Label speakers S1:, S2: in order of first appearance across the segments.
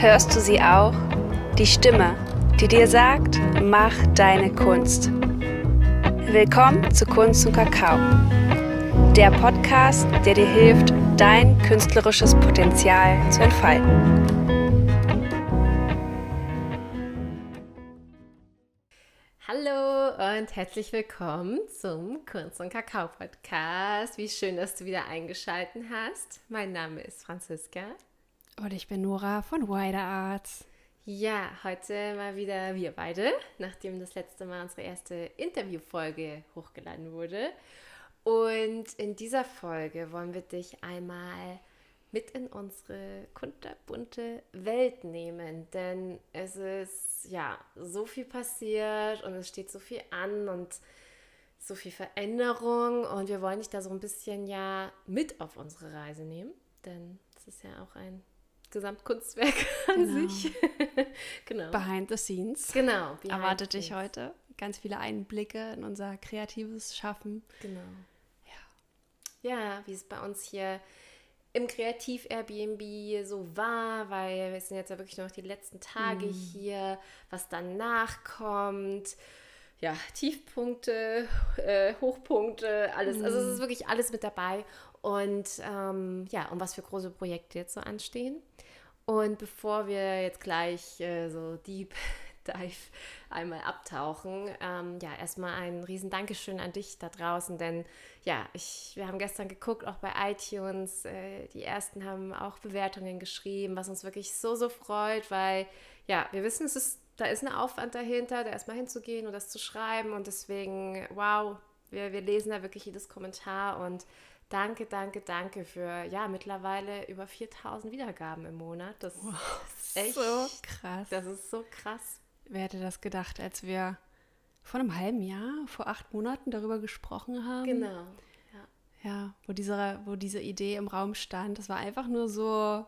S1: Hörst du sie auch? Die Stimme, die dir sagt, mach deine Kunst. Willkommen zu Kunst und Kakao. Der Podcast, der dir hilft, dein künstlerisches Potenzial zu entfalten.
S2: Hallo und herzlich willkommen zum Kunst und Kakao Podcast. Wie schön, dass du wieder eingeschaltet hast. Mein Name ist Franziska.
S1: Und ich bin Nora von Wider Arts.
S2: Ja, heute mal wieder wir beide, nachdem das letzte Mal unsere erste Interviewfolge hochgeladen wurde. Und in dieser Folge wollen wir dich einmal mit in unsere kunterbunte Welt nehmen, denn es ist ja so viel passiert und es steht so viel an und so viel Veränderung und wir wollen dich da so ein bisschen ja mit auf unsere Reise nehmen, denn es ist ja auch ein Gesamtkunstwerk an genau. sich.
S1: genau. Behind the scenes.
S2: Genau.
S1: Erwartet dich heute ganz viele Einblicke in unser kreatives Schaffen.
S2: Genau. Ja. Ja, wie es bei uns hier im Kreativ-Airbnb so war, weil wir sind jetzt ja wirklich noch die letzten Tage mm. hier, was danach kommt. Ja, Tiefpunkte, äh, Hochpunkte, alles. Mm. Also es ist wirklich alles mit dabei. Und ähm, ja, und was für große Projekte jetzt so anstehen. Und bevor wir jetzt gleich äh, so deep dive einmal abtauchen, ähm, ja, erstmal ein riesen Dankeschön an dich da draußen, denn ja, ich, wir haben gestern geguckt, auch bei iTunes, äh, die ersten haben auch Bewertungen geschrieben, was uns wirklich so, so freut, weil ja, wir wissen, es ist, da ist ein Aufwand dahinter, da erstmal hinzugehen und das zu schreiben und deswegen, wow, wir, wir lesen da wirklich jedes Kommentar und Danke, danke, danke für ja mittlerweile über 4000 Wiedergaben im Monat. Das wow, ist echt
S1: so krass.
S2: Das ist so krass.
S1: Wer hätte das gedacht, als wir vor einem halben Jahr, vor acht Monaten darüber gesprochen haben?
S2: Genau.
S1: Ja, ja wo, diese, wo diese Idee im Raum stand. Das war einfach nur so,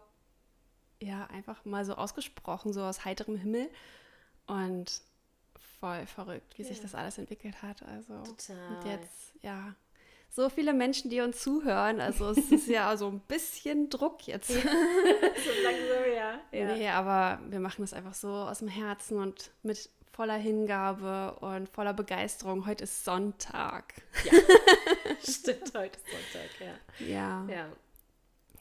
S1: ja, einfach mal so ausgesprochen, so aus heiterem Himmel. Und voll verrückt, wie ja. sich das alles entwickelt hat. Also
S2: Total.
S1: Und jetzt, ja, so viele Menschen, die uns zuhören. Also es ist ja so ein bisschen Druck jetzt. so
S2: langsam, ja.
S1: ja. Nee, aber wir machen das einfach so aus dem Herzen und mit voller Hingabe und voller Begeisterung. Heute ist Sonntag.
S2: Ja, stimmt, heute ist Sonntag, ja.
S1: Ja. ja.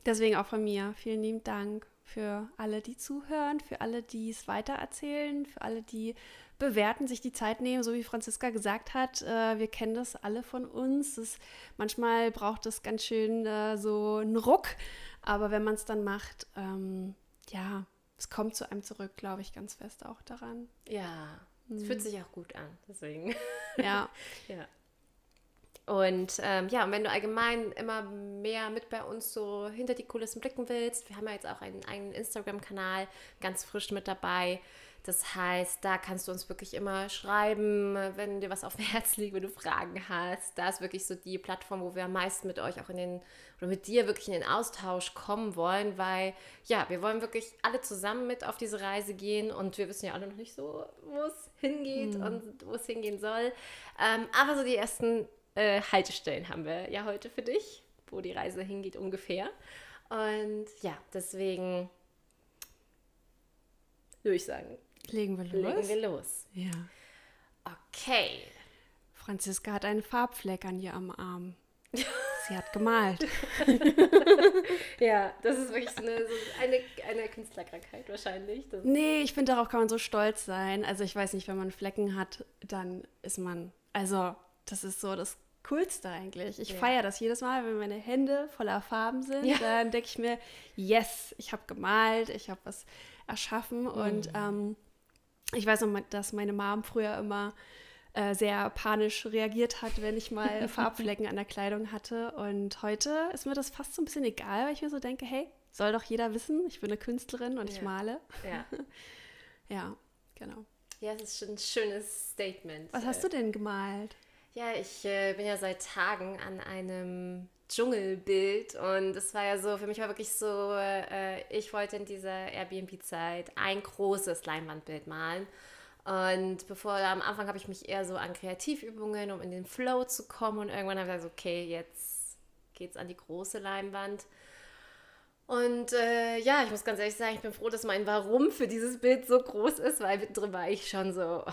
S1: Deswegen auch von mir vielen lieben Dank für alle, die zuhören, für alle, die es weitererzählen, für alle, die bewerten, sich die Zeit nehmen, so wie Franziska gesagt hat. Äh, wir kennen das alle von uns. Das, manchmal braucht es ganz schön äh, so einen Ruck, aber wenn man es dann macht, ähm, ja, es kommt zu einem zurück, glaube ich, ganz fest auch daran.
S2: Ja, es mhm. fühlt sich auch gut an, deswegen.
S1: Ja.
S2: ja. Und ähm, ja, und wenn du allgemein immer mehr mit bei uns so hinter die Kulissen blicken willst, wir haben ja jetzt auch einen eigenen Instagram-Kanal ganz frisch mit dabei. Das heißt, da kannst du uns wirklich immer schreiben, wenn dir was auf dem Herz liegt, wenn du Fragen hast. Da ist wirklich so die Plattform, wo wir am meisten mit euch auch in den oder mit dir wirklich in den Austausch kommen wollen, weil ja, wir wollen wirklich alle zusammen mit auf diese Reise gehen und wir wissen ja alle noch nicht so, wo es hingeht mhm. und wo es hingehen soll. Ähm, aber so die ersten äh, Haltestellen haben wir ja heute für dich, wo die Reise hingeht ungefähr. Und ja, deswegen würde ich sagen,
S1: Legen wir los?
S2: Legen wir los.
S1: Ja.
S2: Okay.
S1: Franziska hat einen Farbfleck an ihr am Arm. Sie hat gemalt.
S2: ja, das ist wirklich so eine, so eine, eine Künstlerkrankheit wahrscheinlich. Das
S1: nee, ich finde, darauf kann man so stolz sein. Also ich weiß nicht, wenn man Flecken hat, dann ist man, also das ist so das Coolste eigentlich. Ich ja. feiere das jedes Mal, wenn meine Hände voller Farben sind. Ja. Dann denke ich mir, yes, ich habe gemalt, ich habe was erschaffen. Mhm. Und ähm, ich weiß noch, dass meine Mom früher immer äh, sehr panisch reagiert hat, wenn ich mal Farbflecken an der Kleidung hatte. Und heute ist mir das fast so ein bisschen egal, weil ich mir so denke, hey, soll doch jeder wissen, ich bin eine Künstlerin und ja. ich male.
S2: Ja.
S1: ja, genau.
S2: Ja, es ist schon ein schönes Statement.
S1: Was hast du denn gemalt?
S2: Ja, ich äh, bin ja seit Tagen an einem Dschungelbild und es war ja so, für mich war wirklich so, äh, ich wollte in dieser Airbnb-Zeit ein großes Leinwandbild malen. Und bevor am Anfang habe ich mich eher so an Kreativübungen, um in den Flow zu kommen. Und irgendwann habe ich gesagt, okay, jetzt geht's an die große Leinwand. Und äh, ja, ich muss ganz ehrlich sagen, ich bin froh, dass mein Warum für dieses Bild so groß ist, weil drin war ich schon so,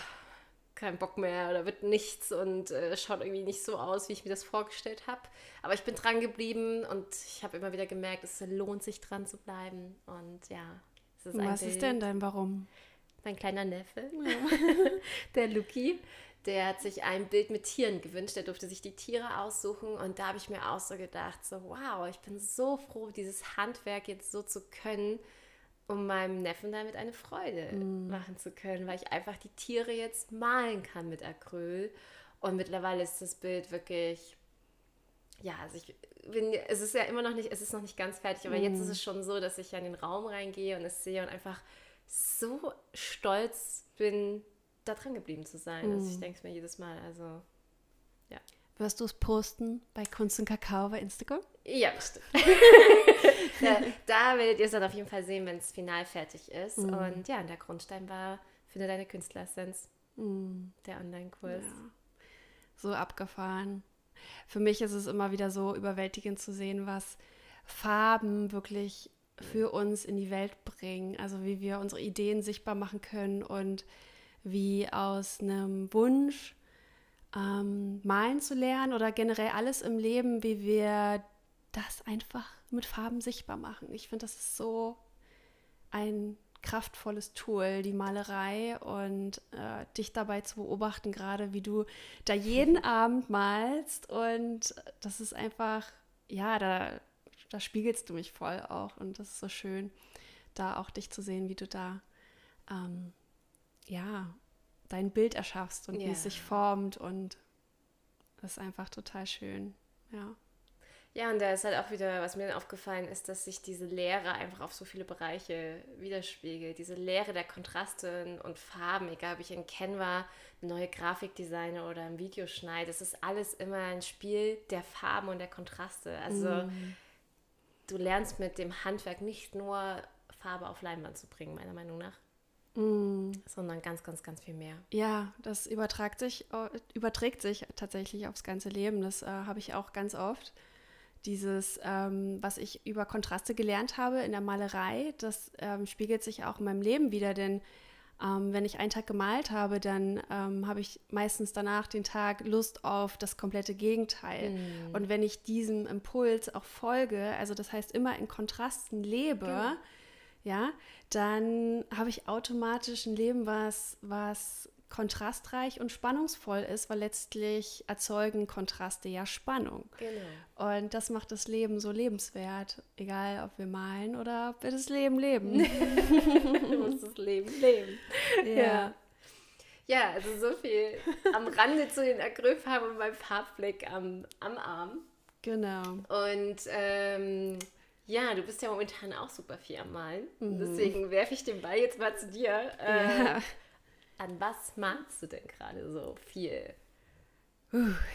S2: oh, kein Bock mehr oder wird nichts und äh, schaut irgendwie nicht so aus, wie ich mir das vorgestellt habe. Aber ich bin dran geblieben und ich habe immer wieder gemerkt, es lohnt sich dran zu bleiben. Und ja,
S1: es ist Was ist denn dein Warum?
S2: Mein kleiner Neffe, ja. der Luki, der hat sich ein Bild mit Tieren gewünscht. Der durfte sich die Tiere aussuchen. Und da habe ich mir auch so gedacht, so wow, ich bin so froh, dieses Handwerk jetzt so zu können, um meinem Neffen damit eine Freude mm. machen zu können, weil ich einfach die Tiere jetzt malen kann mit Acryl. Und mittlerweile ist das Bild wirklich, ja, also ich bin, es ist ja immer noch nicht, es ist noch nicht ganz fertig, aber mm. jetzt ist es schon so, dass ich ja in den Raum reingehe und es sehe und einfach so stolz bin, da dran geblieben zu sein. Mhm. Also ich mm. denke es mir jedes Mal. Also, ja.
S1: Wirst du es posten bei Kunst und Kakao bei Instagram?
S2: Ja, bestimmt. da, da, werdet ihr es dann auf jeden Fall sehen, wenn es final fertig ist. Mhm. Und ja, der Grundstein war Finde deine Künstleressenz. Mhm. Der Online-Kurs. Ja.
S1: So abgefahren. Für mich ist es immer wieder so überwältigend zu sehen, was Farben wirklich für uns in die Welt bringen. Also wie wir unsere Ideen sichtbar machen können und wie aus einem Wunsch ähm, malen zu lernen oder generell alles im Leben, wie wir das einfach mit Farben sichtbar machen. Ich finde, das ist so ein kraftvolles Tool, die Malerei und äh, dich dabei zu beobachten, gerade wie du da jeden Abend malst und das ist einfach, ja, da, da spiegelst du mich voll auch und das ist so schön, da auch dich zu sehen, wie du da ähm, ja, dein Bild erschaffst und yeah. wie es sich formt und das ist einfach total schön, ja.
S2: Ja, und da ist halt auch wieder, was mir dann aufgefallen ist, dass sich diese Lehre einfach auf so viele Bereiche widerspiegelt. Diese Lehre der Kontraste und Farben, egal ob ich in Canva eine neue Grafik designe oder ein Video schneide, es ist alles immer ein Spiel der Farben und der Kontraste. Also mm. du lernst mit dem Handwerk nicht nur Farbe auf Leinwand zu bringen, meiner Meinung nach. Mm. Sondern ganz, ganz, ganz viel mehr.
S1: Ja, das übertragt sich, äh, überträgt sich tatsächlich aufs ganze Leben. Das äh, habe ich auch ganz oft. Dieses, ähm, was ich über Kontraste gelernt habe in der Malerei, das ähm, spiegelt sich auch in meinem Leben wieder, denn ähm, wenn ich einen Tag gemalt habe, dann ähm, habe ich meistens danach den Tag Lust auf das komplette Gegenteil. Mm. Und wenn ich diesem Impuls auch folge, also das heißt immer in Kontrasten lebe, genau ja, dann habe ich automatisch ein Leben, was, was kontrastreich und spannungsvoll ist, weil letztlich erzeugen Kontraste ja Spannung. Genau. Und das macht das Leben so lebenswert, egal ob wir malen oder ob wir das Leben leben.
S2: du musst das Leben leben. Ja. ja. ja. also so viel am Rande zu den Acrylfarben und beim Farbfleck am, am Arm.
S1: Genau.
S2: Und ähm, ja, du bist ja momentan auch super viel am Malen. Mhm. Deswegen werfe ich den Ball jetzt mal zu dir. Äh, ja. An was malst du denn gerade so viel?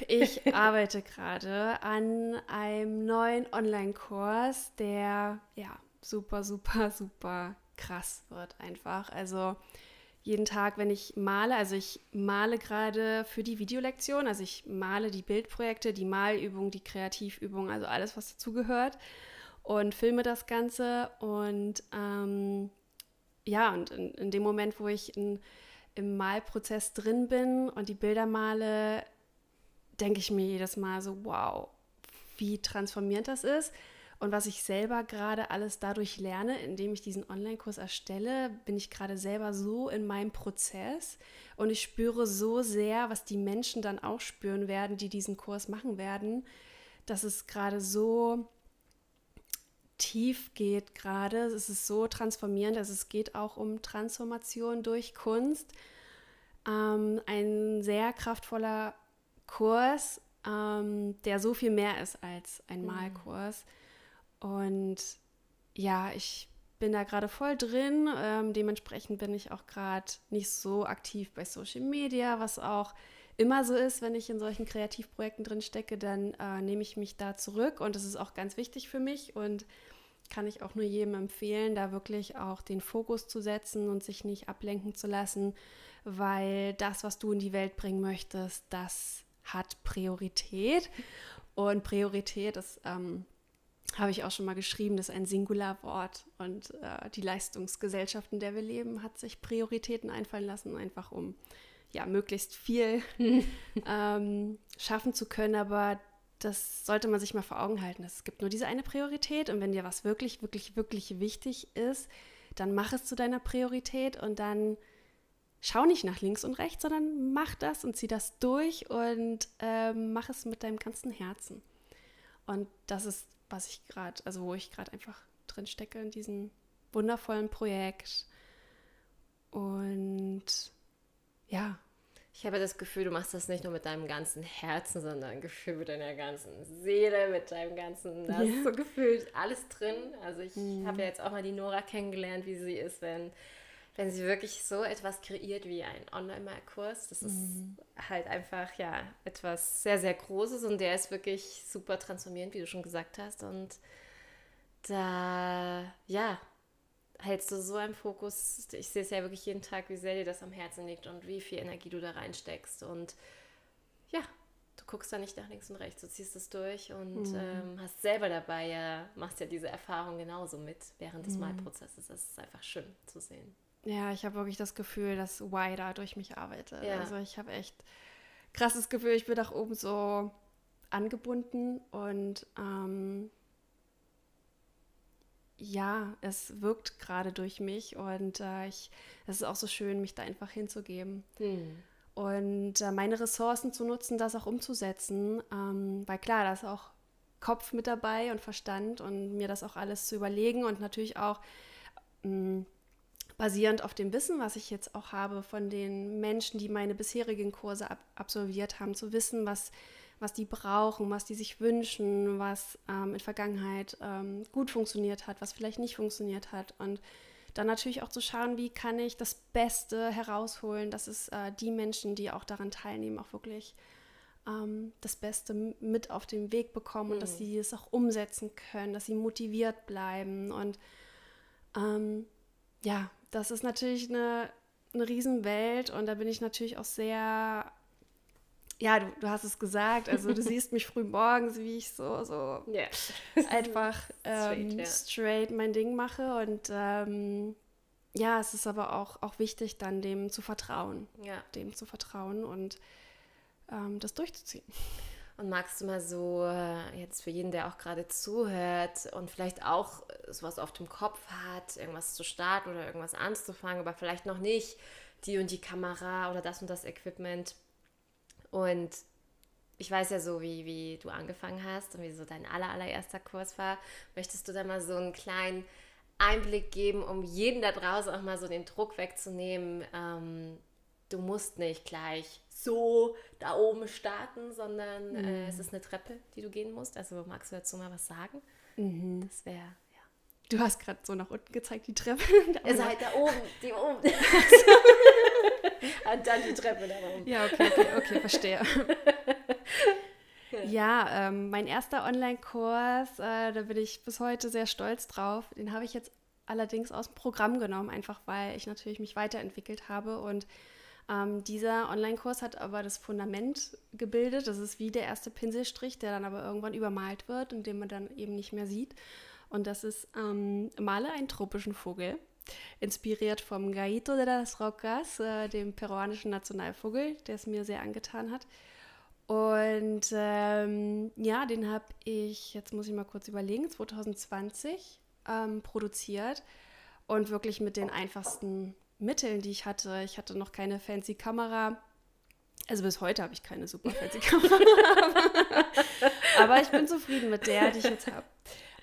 S1: Ich arbeite gerade an einem neuen Online-Kurs, der ja super, super, super krass wird einfach. Also jeden Tag, wenn ich male, also ich male gerade für die Videolektion, also ich male die Bildprojekte, die Malübung, die Kreativübung, also alles, was dazugehört und filme das Ganze. Und ähm, ja, und in, in, dem Moment, wo ich in, im Malprozess drin bin und die Bilder male, denke ich mir jedes Mal so, wow, wie transformierend das ist. Und was ich selber gerade alles dadurch lerne, indem ich diesen Online-Kurs erstelle, bin ich gerade selber so in meinem Prozess und ich spüre so sehr, was die Menschen dann auch spüren werden, die diesen Kurs machen werden, dass es gerade so tief geht gerade. Es ist so transformierend, also es geht auch um Transformation durch Kunst. Ähm, ein sehr kraftvoller Kurs, ähm, der so viel mehr ist als ein mhm. Malkurs. Und ja, ich bin da gerade voll drin. Ähm, dementsprechend bin ich auch gerade nicht so aktiv bei Social Media, was auch immer so ist, wenn ich in solchen Kreativprojekten drin stecke, dann äh, nehme ich mich da zurück und das ist auch ganz wichtig für mich und kann ich auch nur jedem empfehlen, da wirklich auch den Fokus zu setzen und sich nicht ablenken zu lassen, weil das, was du in die Welt bringen möchtest, das hat Priorität. Und Priorität ist ähm, habe ich auch schon mal geschrieben, das ist ein Singularwort. Und äh, die Leistungsgesellschaft, in der wir leben, hat sich Prioritäten einfallen lassen, einfach um ja, möglichst viel ähm, schaffen zu können. Aber das sollte man sich mal vor Augen halten. Es gibt nur diese eine Priorität und wenn dir was wirklich, wirklich, wirklich wichtig ist, dann mach es zu deiner Priorität und dann schau nicht nach links und rechts, sondern mach das und zieh das durch und ähm, mach es mit deinem ganzen Herzen. Und das ist, was ich gerade, also wo ich gerade einfach drin stecke in diesem wundervollen Projekt. Und ja,
S2: ich habe das Gefühl, du machst das nicht nur mit deinem ganzen Herzen, sondern Gefühl mit deiner ganzen Seele, mit deinem ganzen, da ist so gefühlt alles drin. Also ich mhm. habe ja jetzt auch mal die Nora kennengelernt, wie sie ist, wenn, wenn sie wirklich so etwas kreiert wie ein Online-Kurs. Das ist mhm. halt einfach, ja, etwas sehr, sehr Großes und der ist wirklich super transformierend, wie du schon gesagt hast. Und da, ja, hältst du so einen Fokus? Ich sehe es ja wirklich jeden Tag, wie sehr dir das am Herzen liegt und wie viel Energie du da reinsteckst. Und ja, du guckst da nicht nach links und rechts, du ziehst es durch und mhm. ähm, hast selber dabei ja, machst ja diese Erfahrung genauso mit während des mhm. Malprozesses. Das ist einfach schön zu sehen.
S1: Ja, ich habe wirklich das Gefühl, dass Y da durch mich arbeitet. Ja. Also ich habe echt krasses Gefühl, ich bin nach oben so angebunden und ähm, ja, es wirkt gerade durch mich und äh, ich, es ist auch so schön, mich da einfach hinzugeben. Hm. Und äh, meine Ressourcen zu nutzen, das auch umzusetzen. Ähm, weil klar, da ist auch Kopf mit dabei und Verstand und mir das auch alles zu überlegen und natürlich auch ähm, basierend auf dem Wissen, was ich jetzt auch habe von den Menschen, die meine bisherigen Kurse ab absolviert haben, zu wissen, was was die brauchen, was die sich wünschen, was ähm, in Vergangenheit ähm, gut funktioniert hat, was vielleicht nicht funktioniert hat. Und dann natürlich auch zu schauen, wie kann ich das Beste herausholen, dass es äh, die Menschen, die auch daran teilnehmen, auch wirklich ähm, das Beste mit auf den Weg bekommen mhm. und dass mhm. sie es auch umsetzen können, dass sie motiviert bleiben. Und ähm, ja, das ist natürlich eine, eine Riesenwelt und da bin ich natürlich auch sehr ja, du, du hast es gesagt, also du siehst mich früh morgens, wie ich so, so yeah. einfach ähm, straight, yeah. straight, mein Ding mache. Und ähm, ja, es ist aber auch, auch wichtig, dann dem zu vertrauen. Ja. Dem zu vertrauen und ähm, das durchzuziehen.
S2: Und magst du mal so, äh, jetzt für jeden, der auch gerade zuhört und vielleicht auch sowas auf dem Kopf hat, irgendwas zu starten oder irgendwas anzufangen, aber vielleicht noch nicht die und die Kamera oder das und das Equipment und ich weiß ja so, wie, wie du angefangen hast und wie so dein aller, allererster Kurs war. Möchtest du da mal so einen kleinen Einblick geben, um jeden da draußen auch mal so den Druck wegzunehmen? Ähm, du musst nicht gleich so da oben starten, sondern mhm. äh, es ist eine Treppe, die du gehen musst. Also magst du dazu mal was sagen? Mhm. Das wäre
S1: Du hast gerade so nach unten gezeigt, die Treppe.
S2: Ihr seid da oben, die oben. Und dann die Treppe da oben.
S1: Ja, okay, okay, okay, verstehe. ja, ähm, mein erster Online-Kurs, äh, da bin ich bis heute sehr stolz drauf. Den habe ich jetzt allerdings aus dem Programm genommen, einfach weil ich natürlich mich weiterentwickelt habe. Und ähm, dieser Online-Kurs hat aber das Fundament gebildet. Das ist wie der erste Pinselstrich, der dann aber irgendwann übermalt wird und den man dann eben nicht mehr sieht. Und das ist ähm, Male einen tropischen Vogel, inspiriert vom Gaito de las Rocas, äh, dem peruanischen Nationalvogel, der es mir sehr angetan hat. Und ähm, ja, den habe ich, jetzt muss ich mal kurz überlegen, 2020 ähm, produziert und wirklich mit den einfachsten Mitteln, die ich hatte. Ich hatte noch keine fancy Kamera. Also bis heute habe ich keine super fancy Kamera. aber ich bin zufrieden mit der, die ich jetzt habe.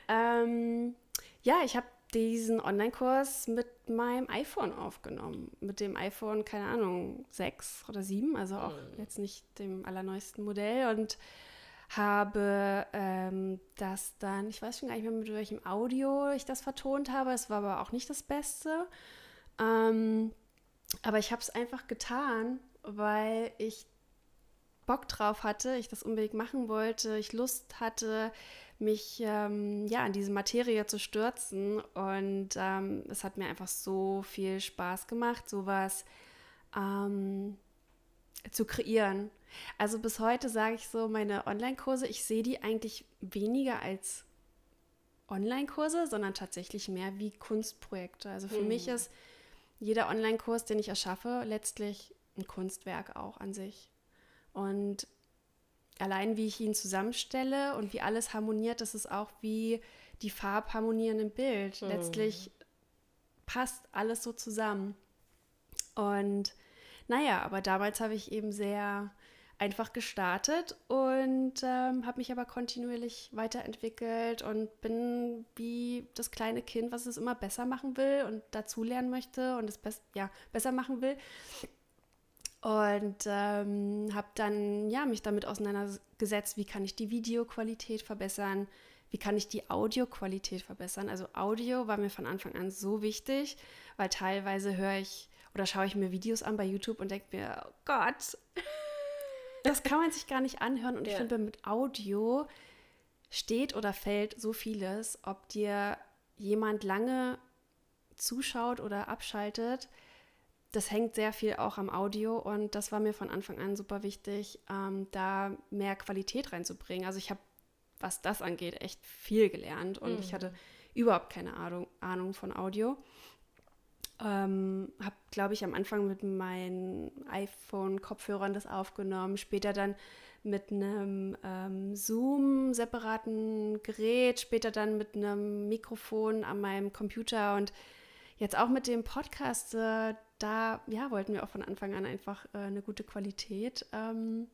S1: Ähm, ja, ich habe diesen Online-Kurs mit meinem iPhone aufgenommen. Mit dem iPhone, keine Ahnung, 6 oder 7, also auch mhm. jetzt nicht dem allerneuesten Modell. Und habe ähm, das dann, ich weiß schon gar nicht mehr, mit welchem Audio ich das vertont habe. Es war aber auch nicht das Beste. Ähm, aber ich habe es einfach getan, weil ich Bock drauf hatte, ich das unbedingt machen wollte, ich Lust hatte, mich ähm, ja in diese Materie zu stürzen und ähm, es hat mir einfach so viel Spaß gemacht, sowas ähm, zu kreieren. Also bis heute sage ich so, meine Online-Kurse, ich sehe die eigentlich weniger als Online-Kurse, sondern tatsächlich mehr wie Kunstprojekte. Also für hm. mich ist jeder Online-Kurs, den ich erschaffe, letztlich ein Kunstwerk auch an sich. Und allein wie ich ihn zusammenstelle und wie alles harmoniert, das ist auch wie die Farbharmonien im Bild. Hm. Letztlich passt alles so zusammen. Und naja, aber damals habe ich eben sehr einfach gestartet und ähm, habe mich aber kontinuierlich weiterentwickelt und bin wie das kleine Kind, was es immer besser machen will und dazulernen möchte und es best ja, besser machen will. Und ähm, habe dann ja, mich damit auseinandergesetzt, wie kann ich die Videoqualität verbessern, wie kann ich die Audioqualität verbessern. Also Audio war mir von Anfang an so wichtig, weil teilweise höre ich oder schaue ich mir Videos an bei YouTube und denke mir, oh Gott, das kann man sich gar nicht anhören. Und ja. ich finde, mit Audio steht oder fällt so vieles, ob dir jemand lange zuschaut oder abschaltet. Das hängt sehr viel auch am Audio und das war mir von Anfang an super wichtig, ähm, da mehr Qualität reinzubringen. Also ich habe, was das angeht, echt viel gelernt und mhm. ich hatte überhaupt keine Ahnung, Ahnung von Audio. Ähm, habe, glaube ich, am Anfang mit meinen iPhone-Kopfhörern das aufgenommen, später dann mit einem ähm, Zoom-separaten Gerät, später dann mit einem Mikrofon an meinem Computer und jetzt auch mit dem Podcast. Äh, da ja, wollten wir auch von Anfang an einfach äh, eine gute Qualität ähm,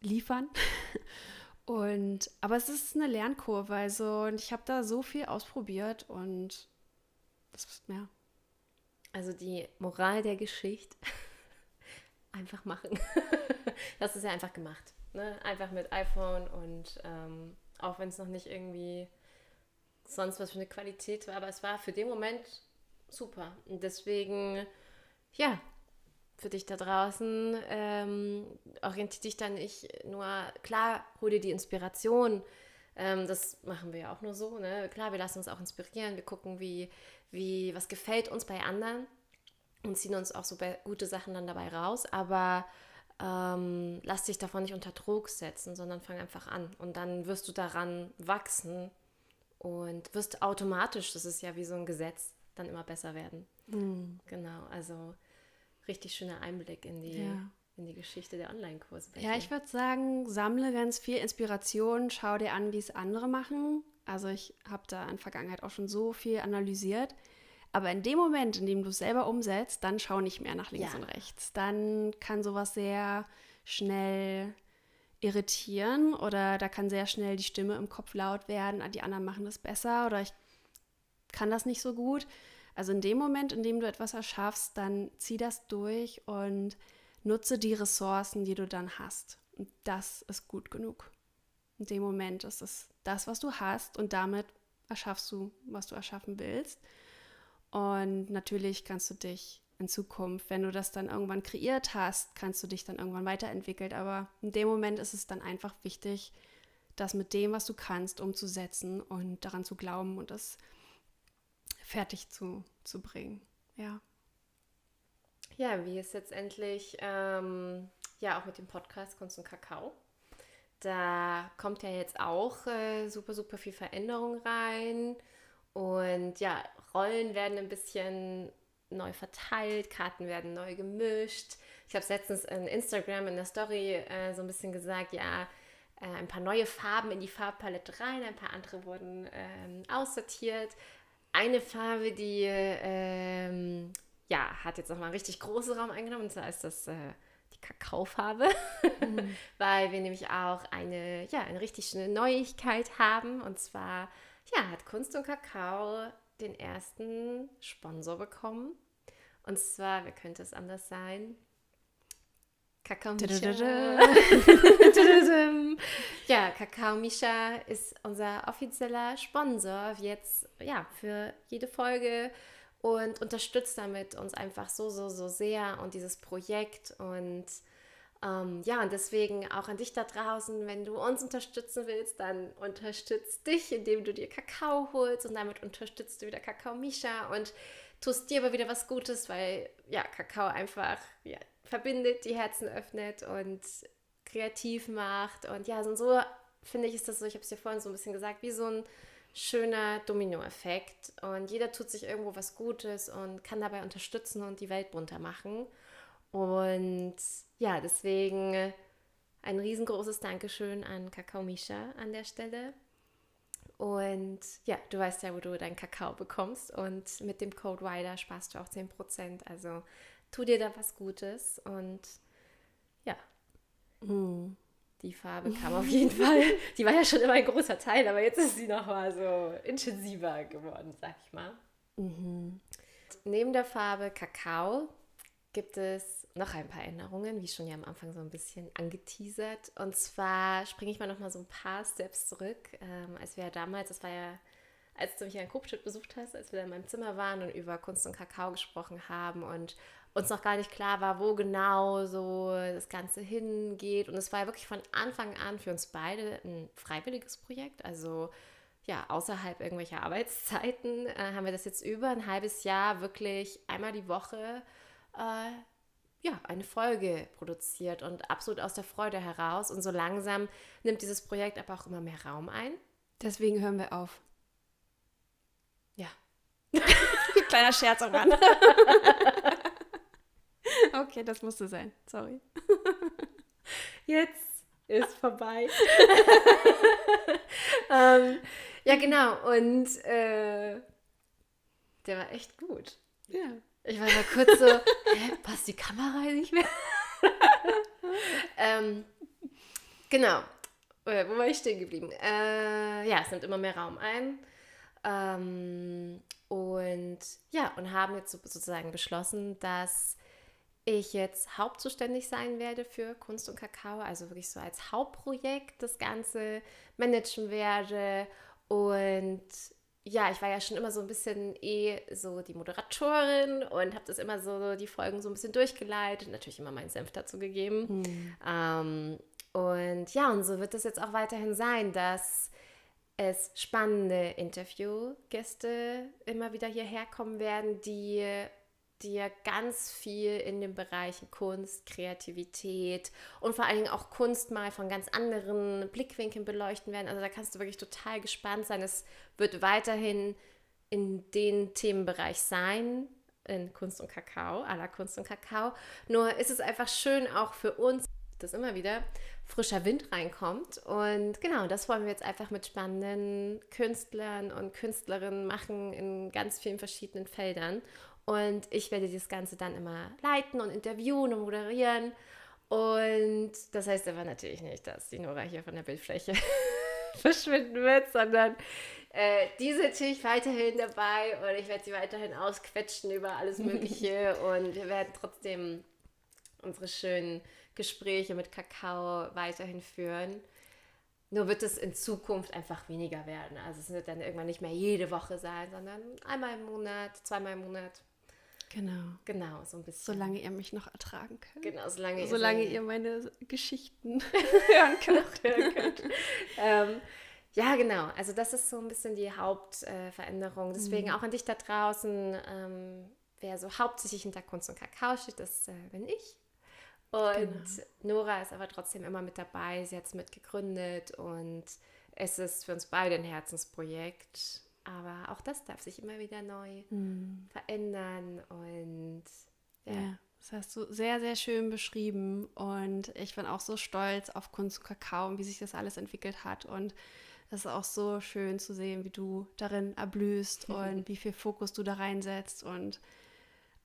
S1: liefern. und aber es ist eine Lernkurve, also und ich habe da so viel ausprobiert und das ist ja.
S2: Also die Moral der Geschichte. einfach machen. das ist ja einfach gemacht. Ne? Einfach mit iPhone und ähm, auch wenn es noch nicht irgendwie sonst was für eine Qualität war, aber es war für den Moment super. Und deswegen, ja, für dich da draußen, ähm, orientiere dich dann nicht nur, klar, hol dir die Inspiration. Ähm, das machen wir ja auch nur so. Ne? Klar, wir lassen uns auch inspirieren, wir gucken, wie wie, was gefällt uns bei anderen und ziehen uns auch so gute Sachen dann dabei raus, aber ähm, lass dich davon nicht unter Druck setzen, sondern fang einfach an und dann wirst du daran wachsen und wirst automatisch, das ist ja wie so ein Gesetz, dann immer besser werden. Mhm. Genau, also richtig schöner Einblick in die, ja. in die Geschichte der Online-Kurse.
S1: Ja, ich würde sagen, sammle ganz viel Inspiration, schau dir an, wie es andere machen also ich habe da in der Vergangenheit auch schon so viel analysiert. Aber in dem Moment, in dem du es selber umsetzt, dann schau nicht mehr nach links ja. und rechts. Dann kann sowas sehr schnell irritieren oder da kann sehr schnell die Stimme im Kopf laut werden, ah, die anderen machen das besser oder ich kann das nicht so gut. Also in dem Moment, in dem du etwas erschaffst, dann zieh das durch und nutze die Ressourcen, die du dann hast. Und das ist gut genug. In dem Moment ist es das, was du hast und damit erschaffst du, was du erschaffen willst. Und natürlich kannst du dich in Zukunft, wenn du das dann irgendwann kreiert hast, kannst du dich dann irgendwann weiterentwickeln. Aber in dem Moment ist es dann einfach wichtig, das mit dem, was du kannst, umzusetzen und daran zu glauben und das fertig zu, zu bringen. Ja.
S2: Ja, wie es jetzt endlich ähm, ja auch mit dem Podcast Kunst und Kakao da kommt ja jetzt auch äh, super, super viel Veränderung rein. Und ja, Rollen werden ein bisschen neu verteilt, Karten werden neu gemischt. Ich habe letztens in Instagram in der Story äh, so ein bisschen gesagt, ja, äh, ein paar neue Farben in die Farbpalette rein, ein paar andere wurden ähm, aussortiert. Eine Farbe, die ähm, ja, hat jetzt nochmal einen richtig großen Raum eingenommen, und zwar ist das äh, Kakaofarbe, mhm. weil wir nämlich auch eine, ja, eine richtig schöne Neuigkeit haben. Und zwar, ja, hat Kunst und Kakao den ersten Sponsor bekommen. Und zwar, wer könnte es anders sein? Kakao Misha. ja, Kakao Misha ist unser offizieller Sponsor jetzt ja für jede Folge und unterstützt damit uns einfach so, so, so sehr und dieses Projekt und ähm, ja, und deswegen auch an dich da draußen, wenn du uns unterstützen willst, dann unterstützt dich, indem du dir Kakao holst und damit unterstützt du wieder Kakao Misha und tust dir aber wieder was Gutes, weil ja, Kakao einfach ja, verbindet, die Herzen öffnet und kreativ macht und ja, so finde ich ist das so, ich habe es dir vorhin so ein bisschen gesagt, wie so ein schöner Dominoeffekt und jeder tut sich irgendwo was Gutes und kann dabei unterstützen und die Welt bunter machen. Und ja, deswegen ein riesengroßes Dankeschön an Kakao Misha an der Stelle. Und ja, du weißt ja, wo du deinen Kakao bekommst. Und mit dem Code WIDER sparst du auch 10%. Also tu dir da was Gutes. Und ja, mm. die Farbe kam auf jeden Fall. Die war ja schon immer ein großer Teil, aber jetzt ist sie nochmal so intensiver geworden, sag ich mal. Mhm. Neben der Farbe Kakao gibt es noch ein paar Änderungen, wie schon ja am Anfang so ein bisschen angeteasert. Und zwar springe ich mal noch mal so ein paar Steps zurück. Ähm, als wir ja damals, das war ja, als du mich in Kopfschritt besucht hast, als wir da in meinem Zimmer waren und über Kunst und Kakao gesprochen haben und uns noch gar nicht klar war, wo genau so das Ganze hingeht. Und es war ja wirklich von Anfang an für uns beide ein freiwilliges Projekt. Also ja, außerhalb irgendwelcher Arbeitszeiten äh, haben wir das jetzt über ein halbes Jahr wirklich einmal die Woche äh, ja, eine Folge produziert und absolut aus der Freude heraus. Und so langsam nimmt dieses Projekt aber auch immer mehr Raum ein.
S1: Deswegen hören wir auf.
S2: Ja.
S1: Kleiner Scherz am Rand. okay, das musste sein. Sorry.
S2: Jetzt ist vorbei. ähm, ja, genau. Und äh, der war echt gut.
S1: Ja.
S2: Ich war mal kurz so, hä, passt die Kamera nicht mehr? ähm, genau. Äh, wo war ich stehen geblieben? Äh, ja, es nimmt immer mehr Raum ein. Ähm, und ja, und haben jetzt sozusagen beschlossen, dass ich jetzt hauptzuständig sein werde für Kunst und Kakao, also wirklich so als Hauptprojekt das Ganze managen werde und ja, ich war ja schon immer so ein bisschen eh so die Moderatorin und habe das immer so die Folgen so ein bisschen durchgeleitet, natürlich immer meinen Senf dazu gegeben. Mhm. Ähm, und ja, und so wird es jetzt auch weiterhin sein, dass es spannende Interviewgäste immer wieder hierher kommen werden, die dir ganz viel in den Bereichen Kunst, Kreativität und vor allen Dingen auch Kunst mal von ganz anderen Blickwinkeln beleuchten werden. Also da kannst du wirklich total gespannt sein. Es wird weiterhin in den Themenbereich sein, in Kunst und Kakao, aller Kunst und Kakao. Nur ist es einfach schön auch für uns, dass immer wieder frischer Wind reinkommt. Und genau, das wollen wir jetzt einfach mit spannenden Künstlern und Künstlerinnen machen in ganz vielen verschiedenen Feldern. Und ich werde das Ganze dann immer leiten und interviewen und moderieren. Und das heißt aber natürlich nicht, dass die Nora hier von der Bildfläche verschwinden wird, sondern äh, die ist natürlich weiterhin dabei und ich werde sie weiterhin ausquetschen über alles Mögliche und wir werden trotzdem unsere schönen Gespräche mit Kakao weiterhin führen. Nur wird es in Zukunft einfach weniger werden. Also es wird dann irgendwann nicht mehr jede Woche sein, sondern einmal im Monat, zweimal im Monat.
S1: Genau.
S2: Genau, so ein bisschen.
S1: Solange ihr mich noch ertragen könnt.
S2: Genau, solange,
S1: solange ihr, ihr meine Geschichten hören könnt. hören könnt.
S2: ähm, ja, genau. Also das ist so ein bisschen die Hauptveränderung. Äh, Deswegen mhm. auch an dich da draußen, ähm, wer so hauptsächlich hinter Kunst und Kakao steht, das äh, bin ich. Und genau. Nora ist aber trotzdem immer mit dabei. Sie hat es mitgegründet und es ist für uns beide ein Herzensprojekt. Aber auch das darf sich immer wieder neu mhm. verändern und
S1: ja. ja. Das hast du sehr, sehr schön beschrieben und ich bin auch so stolz auf Kunst und Kakao und wie sich das alles entwickelt hat und es ist auch so schön zu sehen, wie du darin erblühst mhm. und wie viel Fokus du da reinsetzt und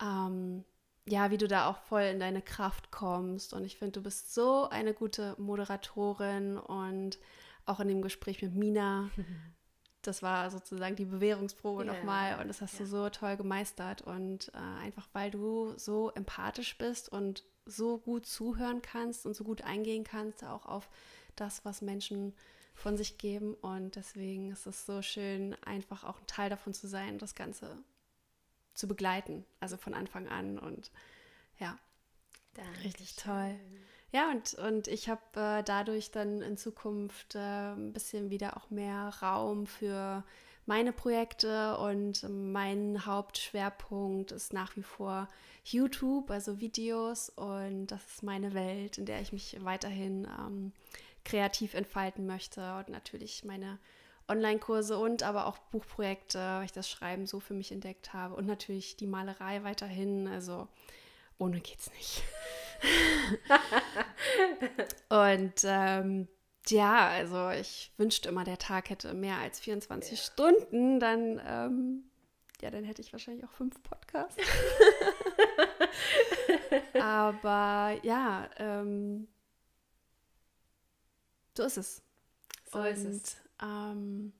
S1: ähm, ja, wie du da auch voll in deine Kraft kommst und ich finde, du bist so eine gute Moderatorin und auch in dem Gespräch mit Mina das war sozusagen die Bewährungsprobe yeah. nochmal und das hast yeah. du so toll gemeistert und äh, einfach weil du so empathisch bist und so gut zuhören kannst und so gut eingehen kannst auch auf das, was Menschen von sich geben und deswegen ist es so schön, einfach auch ein Teil davon zu sein, das Ganze zu begleiten, also von Anfang an und ja, Dankeschön. richtig toll. Ja, und, und ich habe äh, dadurch dann in Zukunft äh, ein bisschen wieder auch mehr Raum für meine Projekte und mein Hauptschwerpunkt ist nach wie vor YouTube, also Videos und das ist meine Welt, in der ich mich weiterhin ähm, kreativ entfalten möchte und natürlich meine Online-Kurse und aber auch Buchprojekte, weil ich das Schreiben so für mich entdeckt habe. Und natürlich die Malerei weiterhin. Also ohne geht's nicht. und ähm, ja, also ich wünschte immer, der Tag hätte mehr als 24 ja. Stunden, dann, ähm, ja, dann hätte ich wahrscheinlich auch fünf Podcasts. Aber ja, ähm, so ist es.
S2: So und, ist es.
S1: Ähm,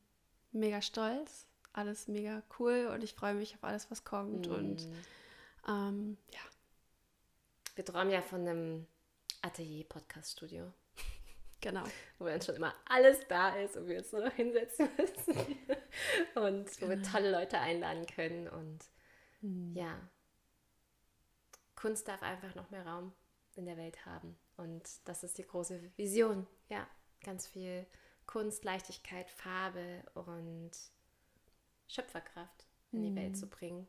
S1: mega stolz, alles mega cool und ich freue mich auf alles, was kommt. Mm. Und ähm, ja.
S2: Wir träumen ja von einem Atelier-Podcast-Studio.
S1: Genau.
S2: Wo dann schon immer alles da ist und wir uns nur noch hinsetzen müssen. und wo wir genau. tolle Leute einladen können. Und mhm. ja, Kunst darf einfach noch mehr Raum in der Welt haben. Und das ist die große Vision. Ja, ganz viel Kunst, Leichtigkeit, Farbe und Schöpferkraft in die mhm. Welt zu bringen.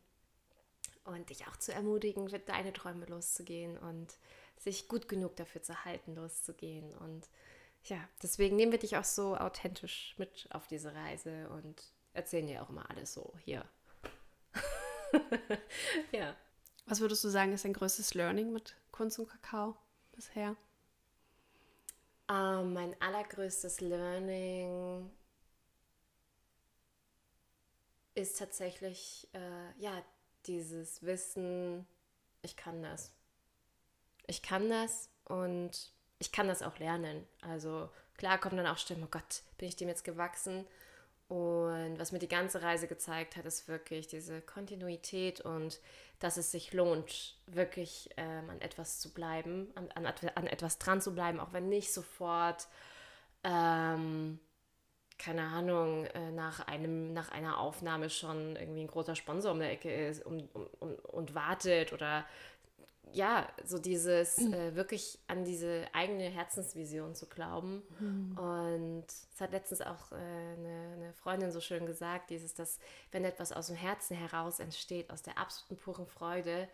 S2: Und dich auch zu ermutigen, für deine Träume loszugehen und sich gut genug dafür zu halten, loszugehen. Und ja, deswegen nehmen wir dich auch so authentisch mit auf diese Reise und erzählen dir auch immer alles so hier. ja.
S1: Was würdest du sagen, ist dein größtes Learning mit Kunst und Kakao bisher?
S2: Uh, mein allergrößtes Learning ist tatsächlich, äh, ja, dieses Wissen, ich kann das. Ich kann das und ich kann das auch lernen. Also klar kommen dann auch Stimmen, oh Gott, bin ich dem jetzt gewachsen? Und was mir die ganze Reise gezeigt hat, ist wirklich diese Kontinuität und dass es sich lohnt, wirklich ähm, an etwas zu bleiben, an, an, an, etwas dran zu bleiben, auch wenn nicht sofort, ähm, keine Ahnung, äh, nach, einem, nach einer Aufnahme schon irgendwie ein großer Sponsor um der Ecke ist um, um, um, und wartet oder ja, so dieses mhm. äh, wirklich an diese eigene Herzensvision zu glauben. Mhm. Und es hat letztens auch äh, eine, eine, Freundin so schön gesagt, dieses, dass wenn etwas aus dem Herzen heraus entsteht, aus der absoluten puren Freude,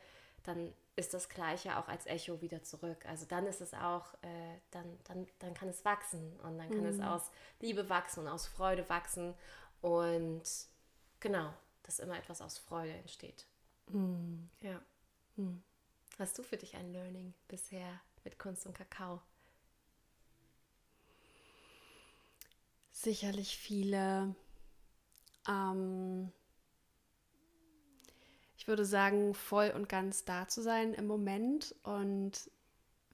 S2: dann ist das Gleiche auch als Echo wieder zurück. Also dann ist es auch, äh, dann, dann, dann kann es wachsen und dann kann mhm. es aus Liebe wachsen und aus Freude wachsen. Und genau, dass immer etwas aus Freude entsteht.
S1: Mhm.
S2: Ja.
S1: Mhm.
S2: Hast du für dich ein Learning bisher mit Kunst und Kakao?
S1: Sicherlich viele. Ähm, ich würde sagen, voll und ganz da zu sein im Moment und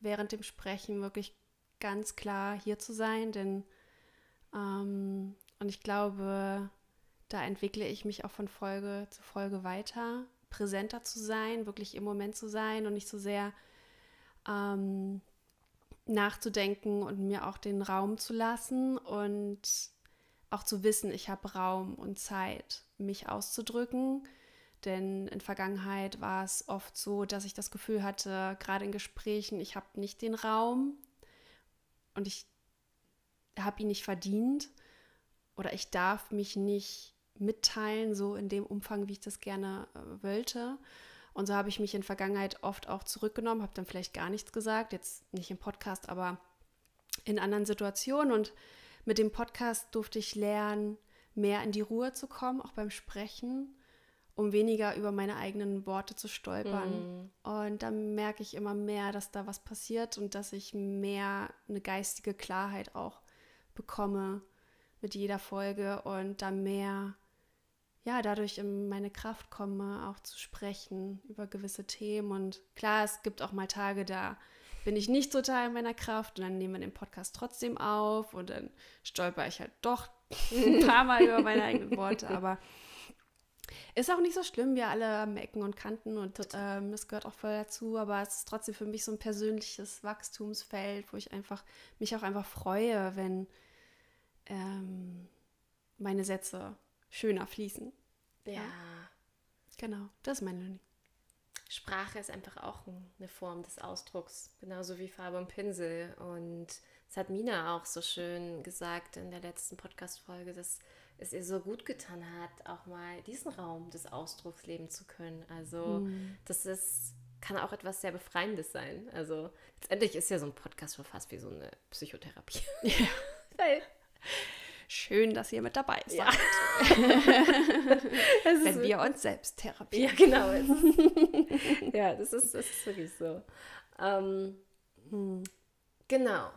S1: während dem Sprechen wirklich ganz klar hier zu sein, denn ähm, und ich glaube, da entwickle ich mich auch von Folge zu Folge weiter präsenter zu sein, wirklich im Moment zu sein und nicht so sehr ähm, nachzudenken und mir auch den Raum zu lassen und auch zu wissen, ich habe Raum und Zeit, mich auszudrücken. Denn in Vergangenheit war es oft so, dass ich das Gefühl hatte, gerade in Gesprächen, ich habe nicht den Raum und ich habe ihn nicht verdient oder ich darf mich nicht mitteilen, so in dem Umfang, wie ich das gerne äh, wollte. Und so habe ich mich in Vergangenheit oft auch zurückgenommen, habe dann vielleicht gar nichts gesagt, jetzt nicht im Podcast, aber in anderen Situationen. Und mit dem Podcast durfte ich lernen, mehr in die Ruhe zu kommen, auch beim Sprechen, um weniger über meine eigenen Worte zu stolpern. Mm. Und dann merke ich immer mehr, dass da was passiert und dass ich mehr eine geistige Klarheit auch bekomme mit jeder Folge und da mehr ja, dadurch in meine Kraft komme, auch zu sprechen über gewisse Themen. Und klar, es gibt auch mal Tage, da bin ich nicht total in meiner Kraft und dann nehmen wir den Podcast trotzdem auf und dann stolper ich halt doch ein paar Mal über meine eigenen Worte. Aber ist auch nicht so schlimm, wir alle haben Ecken und Kanten und ähm, das gehört auch voll dazu. Aber es ist trotzdem für mich so ein persönliches Wachstumsfeld, wo ich einfach mich auch einfach freue, wenn ähm, meine Sätze schöner fließen.
S2: Ja. ja.
S1: Genau, das ist mein Learning.
S2: Sprache ist einfach auch eine Form des Ausdrucks, genauso wie Farbe und Pinsel. Und das hat Mina auch so schön gesagt in der letzten Podcast-Folge, dass es ihr so gut getan hat, auch mal diesen Raum des Ausdrucks leben zu können. Also, mhm. das ist, kann auch etwas sehr Befreiendes sein. Also, letztendlich ist ja so ein Podcast schon fast wie so eine Psychotherapie.
S1: Ja. Weil schön, dass ihr mit dabei seid. Ja. Wenn wir uns selbst therapieren.
S2: Ja, genau. Ja, das ist, das ist wirklich so. Ähm, hm. Genau.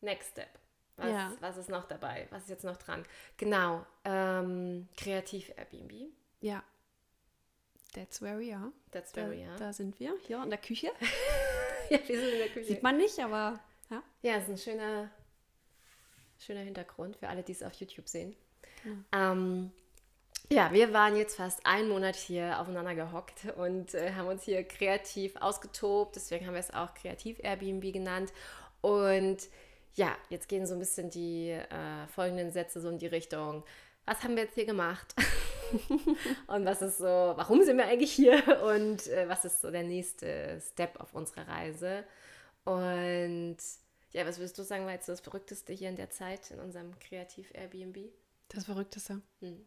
S2: Next Step. Was, ja. was ist noch dabei? Was ist jetzt noch dran? Genau. Ähm, Kreativ Airbnb.
S1: Ja. That's where we are.
S2: That's where da, we are.
S1: Da sind wir, hier in der Küche.
S2: ja, wir sind in der Küche.
S1: Sieht man nicht, aber ja.
S2: Ja, ist ein schöner, schöner Hintergrund für alle, die es auf YouTube sehen. Ja. Ähm, ja, wir waren jetzt fast einen Monat hier aufeinander gehockt und äh, haben uns hier kreativ ausgetobt. Deswegen haben wir es auch Kreativ Airbnb genannt. Und ja, jetzt gehen so ein bisschen die äh, folgenden Sätze so in die Richtung. Was haben wir jetzt hier gemacht? und was ist so, warum sind wir eigentlich hier? Und äh, was ist so der nächste Step auf unserer Reise? Und ja, was würdest du sagen, war jetzt das Verrückteste hier in der Zeit in unserem Kreativ-Airbnb?
S1: Das Verrückteste? Hm.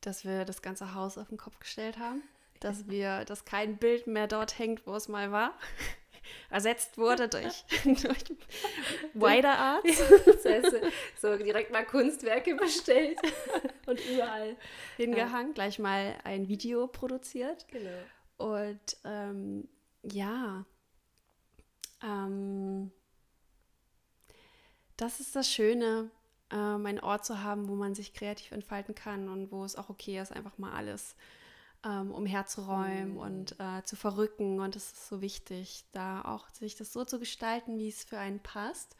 S1: Dass wir das ganze Haus auf den Kopf gestellt haben. Dass wir, dass kein Bild mehr dort hängt, wo es mal war ersetzt wurde durch, durch Wider Arts.
S2: das heißt, so direkt mal Kunstwerke bestellt und überall
S1: hingehangen, ja. gleich mal ein Video produziert.
S2: Genau.
S1: Und ähm, ja, ähm, das ist das Schöne, ähm, einen Ort zu haben, wo man sich kreativ entfalten kann und wo es auch okay ist, einfach mal alles ähm, umherzuräumen mhm. und äh, zu verrücken. Und es ist so wichtig, da auch sich das so zu gestalten, wie es für einen passt.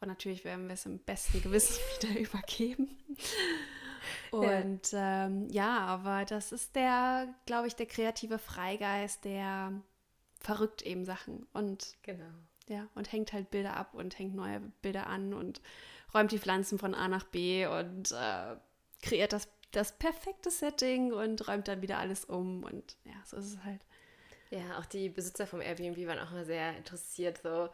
S1: Und natürlich werden wir es im besten Gewissen wieder übergeben. Und ja. Ähm, ja, aber das ist der, glaube ich, der kreative Freigeist, der verrückt eben Sachen und
S2: genau.
S1: Ja, und hängt halt Bilder ab und hängt neue Bilder an und räumt die Pflanzen von A nach B und äh, kreiert das das perfekte Setting und räumt dann wieder alles um und ja, so ist es halt.
S2: Ja, auch die Besitzer vom Airbnb waren auch immer sehr interessiert, so,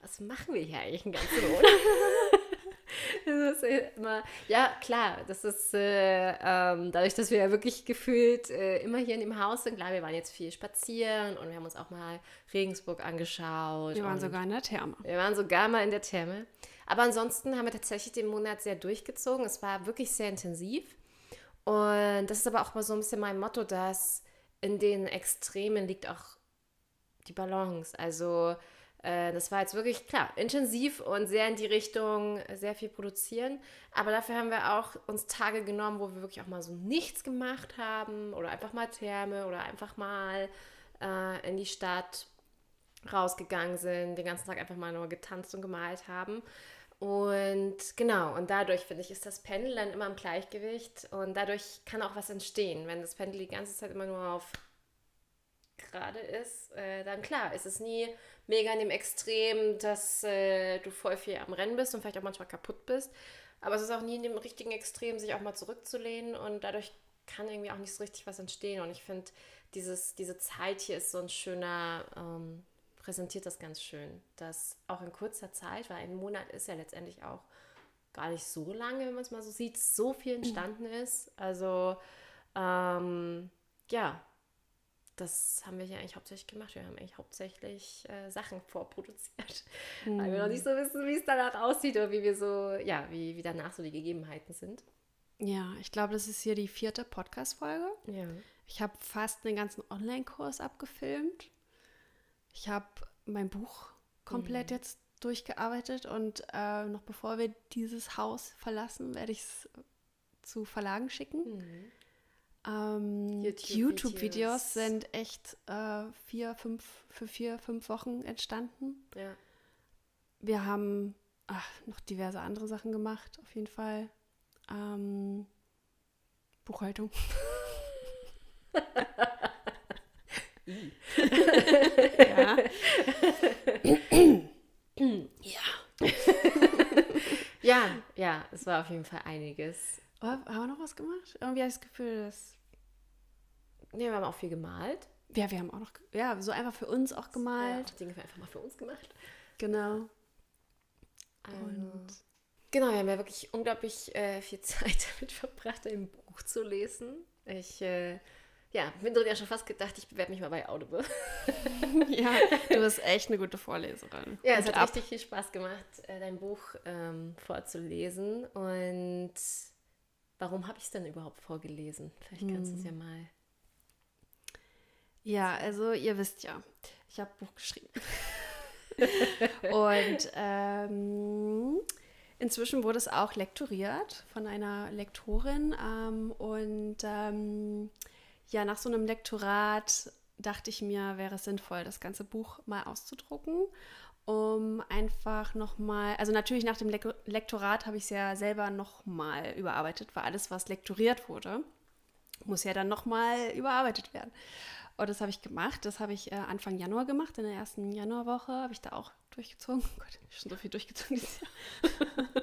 S2: was machen wir hier eigentlich den ganzen Monat? das ist immer, ja, klar, das ist äh, ähm, dadurch, dass wir ja wirklich gefühlt äh, immer hier in dem Haus sind. Klar, wir waren jetzt viel spazieren und wir haben uns auch mal Regensburg angeschaut.
S1: Wir waren sogar in der Therme.
S2: Wir waren sogar mal in der Therme. Aber ansonsten haben wir tatsächlich den Monat sehr durchgezogen. Es war wirklich sehr intensiv. Und das ist aber auch mal so ein bisschen mein Motto, dass in den Extremen liegt auch die Balance. Also äh, das war jetzt wirklich klar intensiv und sehr in die Richtung sehr viel produzieren. Aber dafür haben wir auch uns Tage genommen, wo wir wirklich auch mal so nichts gemacht haben oder einfach mal Therme oder einfach mal äh, in die Stadt rausgegangen sind, den ganzen Tag einfach mal nur getanzt und gemalt haben. Und genau, und dadurch finde ich, ist das Pendel dann immer im Gleichgewicht und dadurch kann auch was entstehen. Wenn das Pendel die ganze Zeit immer nur auf gerade ist, äh, dann klar, ist es nie mega in dem Extrem, dass äh, du voll viel am Rennen bist und vielleicht auch manchmal kaputt bist. Aber es ist auch nie in dem richtigen Extrem, sich auch mal zurückzulehnen und dadurch kann irgendwie auch nicht so richtig was entstehen. Und ich finde, diese Zeit hier ist so ein schöner ähm, präsentiert das ganz schön, dass auch in kurzer Zeit, weil ein Monat ist ja letztendlich auch gar nicht so lange, wenn man es mal so sieht, so viel mhm. entstanden ist. Also ähm, ja, das haben wir hier eigentlich hauptsächlich gemacht. Wir haben eigentlich hauptsächlich äh, Sachen vorproduziert, mhm. weil wir noch nicht so wissen, wie es danach aussieht oder wie wir so, ja, wie, wie danach so die Gegebenheiten sind.
S1: Ja, ich glaube, das ist hier die vierte Podcast-Folge.
S2: Ja.
S1: Ich habe fast einen ganzen Online-Kurs abgefilmt. Ich habe mein Buch komplett mhm. jetzt durchgearbeitet und äh, noch bevor wir dieses Haus verlassen, werde ich es zu Verlagen schicken. Mhm. Ähm, YouTube-Videos YouTube sind echt äh, vier, fünf, für vier, fünf Wochen entstanden.
S2: Ja.
S1: Wir haben ach, noch diverse andere Sachen gemacht, auf jeden Fall. Ähm, Buchhaltung. ja.
S2: ja. ja, ja, es war auf jeden Fall einiges.
S1: Oh, haben wir noch was gemacht? Irgendwie habe ich das Gefühl, dass.
S2: Ja, wir haben auch viel gemalt.
S1: Ja, wir haben auch noch, ja, so einfach für uns auch gemalt.
S2: Ja, Dinge einfach mal für uns gemacht.
S1: Genau.
S2: Und genau, wir haben ja wirklich unglaublich äh, viel Zeit damit verbracht, ein Buch zu lesen. Ich äh, ja, bin drin ja schon fast gedacht, ich bewerbe mich mal bei Audible.
S1: ja, du bist echt eine gute Vorleserin.
S2: Ja, es hat ab. richtig viel Spaß gemacht, äh, dein Buch ähm, vorzulesen. Und warum habe ich es denn überhaupt vorgelesen? Vielleicht kannst du es hm. ja mal.
S1: Ja, also ihr wisst ja, ich habe ein Buch geschrieben. und ähm, inzwischen wurde es auch lektoriert von einer Lektorin. Ähm, und ähm, ja, nach so einem Lektorat dachte ich mir, wäre es sinnvoll, das ganze Buch mal auszudrucken, um einfach nochmal, also natürlich nach dem Lektorat habe ich es ja selber nochmal überarbeitet, weil alles, was lektoriert wurde, muss ja dann nochmal überarbeitet werden. Und das habe ich gemacht. Das habe ich äh, Anfang Januar gemacht. In der ersten Januarwoche habe ich da auch durchgezogen. Oh Gott, schon so viel durchgezogen dieses Jahr.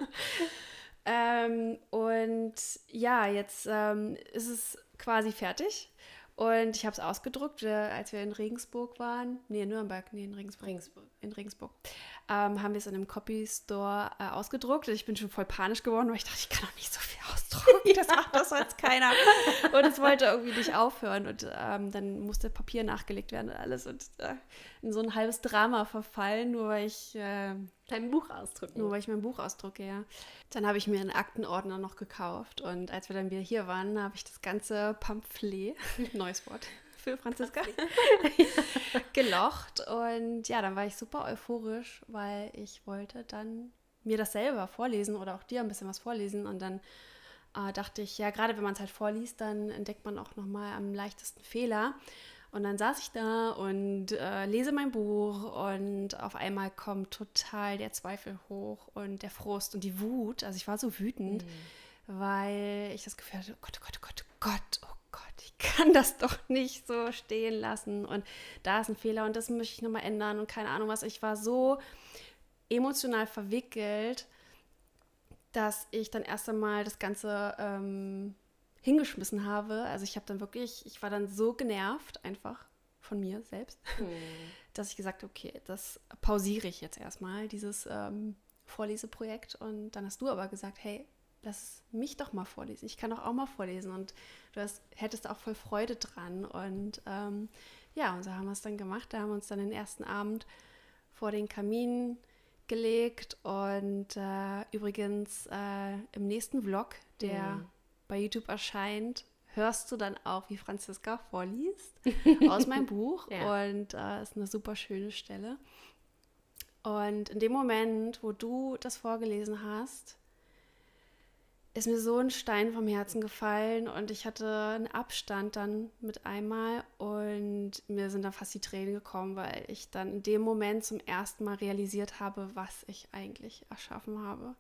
S1: ähm, und ja, jetzt ähm, ist es quasi fertig. Und ich habe es ausgedruckt, äh, als wir in Regensburg waren. Nee, in Nürnberg, nee, in Regensburg. Regensburg. In Regensburg. Ähm, haben wir es in einem Copy Store äh, ausgedruckt. Ich bin schon voll panisch geworden, weil ich dachte, ich kann doch nicht so viel ausdrucken. Das macht das jetzt keiner. Und es wollte irgendwie nicht aufhören. Und ähm, dann musste Papier nachgelegt werden und alles. Und äh, in so ein halbes Drama verfallen, nur weil ich äh,
S2: dein Buch ausdrucke.
S1: Nur weil ich mein Buch ausdrucke, ja. Dann habe ich mir einen Aktenordner noch gekauft. Und als wir dann wieder hier waren, habe ich das ganze Pamphlet, neues Wort für Franziska, gelocht. Und ja, dann war ich super euphorisch, weil ich wollte dann mir das selber vorlesen oder auch dir ein bisschen was vorlesen. Und dann äh, dachte ich, ja, gerade wenn man es halt vorliest, dann entdeckt man auch nochmal am leichtesten Fehler. Und dann saß ich da und äh, lese mein Buch und auf einmal kommt total der Zweifel hoch und der Frust und die Wut. Also ich war so wütend, mhm. weil ich das Gefühl hatte, oh Gott, oh Gott, oh Gott, oh Gott, oh Gott, ich kann das doch nicht so stehen lassen. Und da ist ein Fehler und das möchte ich nochmal ändern und keine Ahnung was. Ich war so emotional verwickelt, dass ich dann erst einmal das Ganze ähm, hingeschmissen habe. Also ich habe dann wirklich, ich war dann so genervt einfach von mir selbst, hm. dass ich gesagt habe, okay, das pausiere ich jetzt erstmal, dieses ähm, Vorleseprojekt. Und dann hast du aber gesagt, hey, lass mich doch mal vorlesen. Ich kann doch auch mal vorlesen. Und du hast, hättest auch voll Freude dran. Und ähm, ja, und so haben wir es dann gemacht. Da haben wir uns dann den ersten Abend vor den Kamin gelegt. Und äh, übrigens äh, im nächsten Vlog, der hm bei YouTube erscheint, hörst du dann auch, wie Franziska vorliest aus meinem Buch. ja. Und äh, ist eine super schöne Stelle. Und in dem Moment, wo du das vorgelesen hast, ist mir so ein Stein vom Herzen gefallen und ich hatte einen Abstand dann mit einmal und mir sind dann fast die Tränen gekommen, weil ich dann in dem Moment zum ersten Mal realisiert habe, was ich eigentlich erschaffen habe.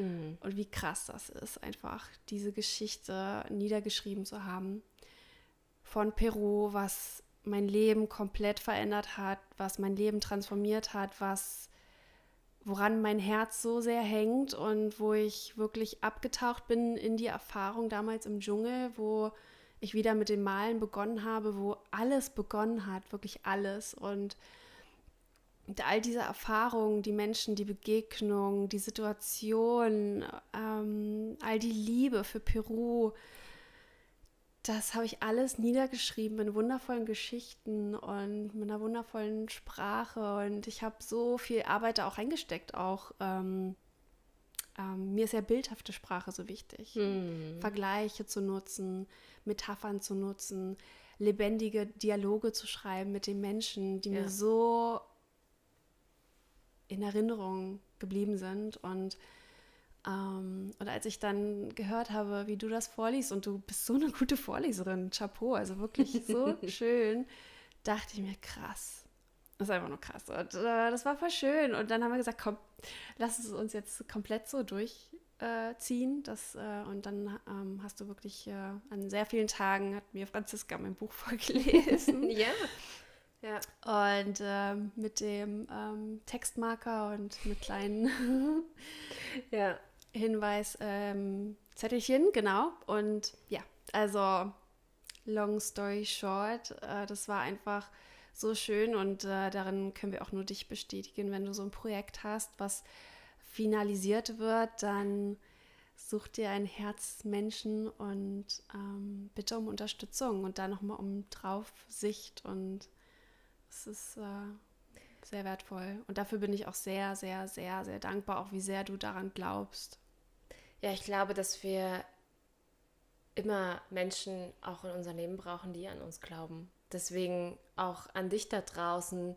S1: Mhm. Und wie krass das ist, einfach diese Geschichte niedergeschrieben zu haben von Peru, was mein Leben komplett verändert hat, was mein Leben transformiert hat, was woran mein Herz so sehr hängt und wo ich wirklich abgetaucht bin in die Erfahrung damals im Dschungel, wo ich wieder mit dem Malen begonnen habe, wo alles begonnen hat, wirklich alles und all diese Erfahrungen, die Menschen, die Begegnung, die Situation, ähm, all die Liebe für Peru, das habe ich alles niedergeschrieben in wundervollen Geschichten und mit einer wundervollen Sprache. Und ich habe so viel Arbeit da auch reingesteckt. Auch ähm, ähm, mir ist ja bildhafte Sprache so wichtig. Hm. Vergleiche zu nutzen, Metaphern zu nutzen, lebendige Dialoge zu schreiben mit den Menschen, die ja. mir so in Erinnerung geblieben sind. Und, ähm, und als ich dann gehört habe, wie du das vorliest, und du bist so eine gute Vorleserin, Chapeau, also wirklich so schön, dachte ich mir, krass. Das ist einfach nur krass. Und äh, das war voll schön. Und dann haben wir gesagt, komm, lass es uns jetzt komplett so durchziehen. Das, äh, und dann ähm, hast du wirklich äh, an sehr vielen Tagen hat mir Franziska mein Buch vorgelesen. ja. Ja. Und ähm, mit dem ähm, Textmarker und mit kleinen ja. Hinweis ähm, Zettelchen, genau. Und ja, also long story short, äh, das war einfach so schön und äh, darin können wir auch nur dich bestätigen, wenn du so ein Projekt hast, was finalisiert wird, dann such dir ein Herzmenschen und ähm, bitte um Unterstützung und da nochmal um Draufsicht und es ist äh, sehr wertvoll. Und dafür bin ich auch sehr, sehr, sehr, sehr dankbar, auch wie sehr du daran glaubst.
S2: Ja, ich glaube, dass wir immer Menschen auch in unser Leben brauchen, die an uns glauben. Deswegen auch an dich da draußen.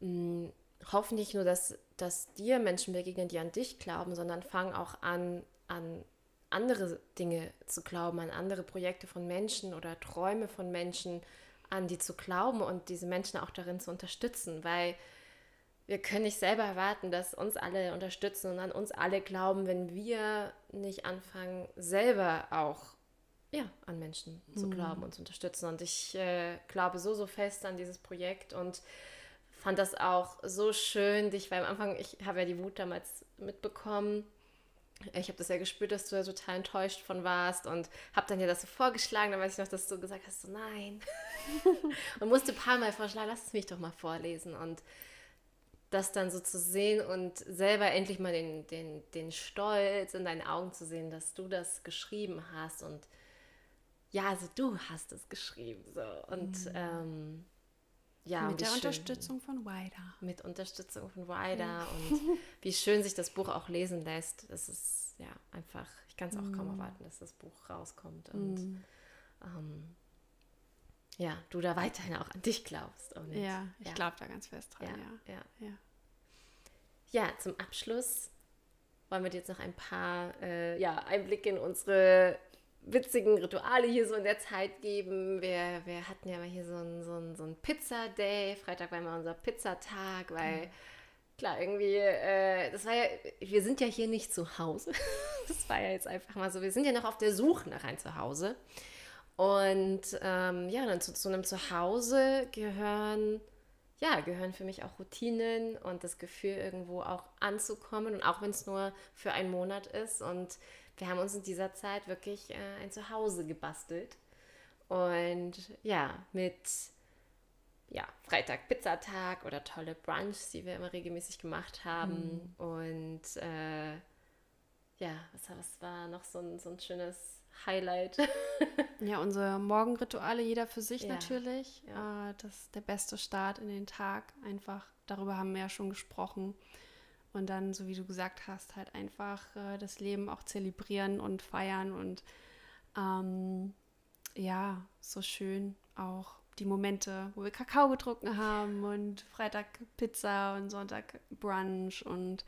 S2: Mh, hm, hoffen nicht nur, dass, dass dir Menschen begegnen, die an dich glauben, sondern fang auch an, an andere Dinge zu glauben, an andere Projekte von Menschen oder Träume von Menschen, an die zu glauben und diese Menschen auch darin zu unterstützen, weil wir können nicht selber erwarten, dass uns alle unterstützen und an uns alle glauben, wenn wir nicht anfangen, selber auch ja, an Menschen zu mhm. glauben und zu unterstützen. Und ich äh, glaube so, so fest an dieses Projekt und fand das auch so schön, dich, weil am Anfang, ich habe ja die Wut damals mitbekommen ich habe das ja gespürt, dass du da total enttäuscht von warst und habe dann ja das so vorgeschlagen. Dann weiß ich noch, dass du gesagt hast, so nein. und musste ein paar Mal vorschlagen, lass es mich doch mal vorlesen. Und das dann so zu sehen und selber endlich mal den, den, den Stolz in deinen Augen zu sehen, dass du das geschrieben hast. Und ja, also du hast es geschrieben. So. Und mhm. ähm,
S1: ja, mit der schön. Unterstützung von Wider.
S2: Mit Unterstützung von Wider ja. und wie schön sich das Buch auch lesen lässt. Das ist ja einfach, ich kann es auch mm. kaum erwarten, dass das Buch rauskommt und mm. ähm, ja, du da weiterhin auch an dich glaubst.
S1: Und, ja, ich ja. glaube da ganz fest dran,
S2: ja, ja. Ja, ja. zum Abschluss wollen wir dir jetzt noch ein paar äh, ja, Einblicke in unsere witzigen Rituale hier so in der Zeit geben. Wir, wir hatten ja mal hier so einen so ein, so ein Pizza-Day. Freitag war immer unser Pizzatag, weil mhm. klar, irgendwie, äh, das war ja, wir sind ja hier nicht zu Hause. das war ja jetzt einfach mal so, wir sind ja noch auf der Suche nach ein Zuhause. Und ähm, ja, dann zu, zu einem Zuhause gehören, ja, gehören für mich auch Routinen und das Gefühl, irgendwo auch anzukommen. Und auch wenn es nur für einen Monat ist und wir haben uns in dieser Zeit wirklich äh, ein Zuhause gebastelt. Und ja, mit ja, Freitag Pizzatag oder tolle Brunchs, die wir immer regelmäßig gemacht haben. Mhm. Und äh, ja, was, was war noch so ein, so ein schönes Highlight?
S1: ja, unsere Morgenrituale, jeder für sich ja. natürlich. Ja. Äh, das ist der beste Start in den Tag. Einfach, darüber haben wir ja schon gesprochen. Und dann, so wie du gesagt hast, halt einfach äh, das Leben auch zelebrieren und feiern und ähm, ja, so schön auch die Momente, wo wir Kakao getrunken haben und Freitag Pizza und Sonntag Brunch und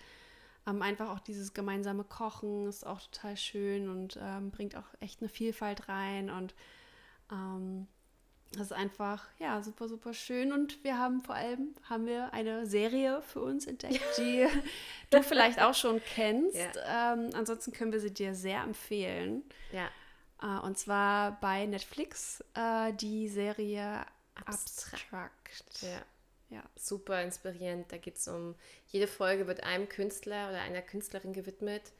S1: ähm, einfach auch dieses gemeinsame Kochen ist auch total schön und ähm, bringt auch echt eine Vielfalt rein und ähm, das ist einfach, ja, super, super schön. Und wir haben vor allem haben wir eine Serie für uns entdeckt, die du vielleicht auch schon kennst. Ja. Ähm, ansonsten können wir sie dir sehr empfehlen.
S2: Ja.
S1: Äh, und zwar bei Netflix äh, die Serie Abstract. Abstract.
S2: Ja. Ja. Super inspirierend. Da geht es um, jede Folge wird einem Künstler oder einer Künstlerin gewidmet.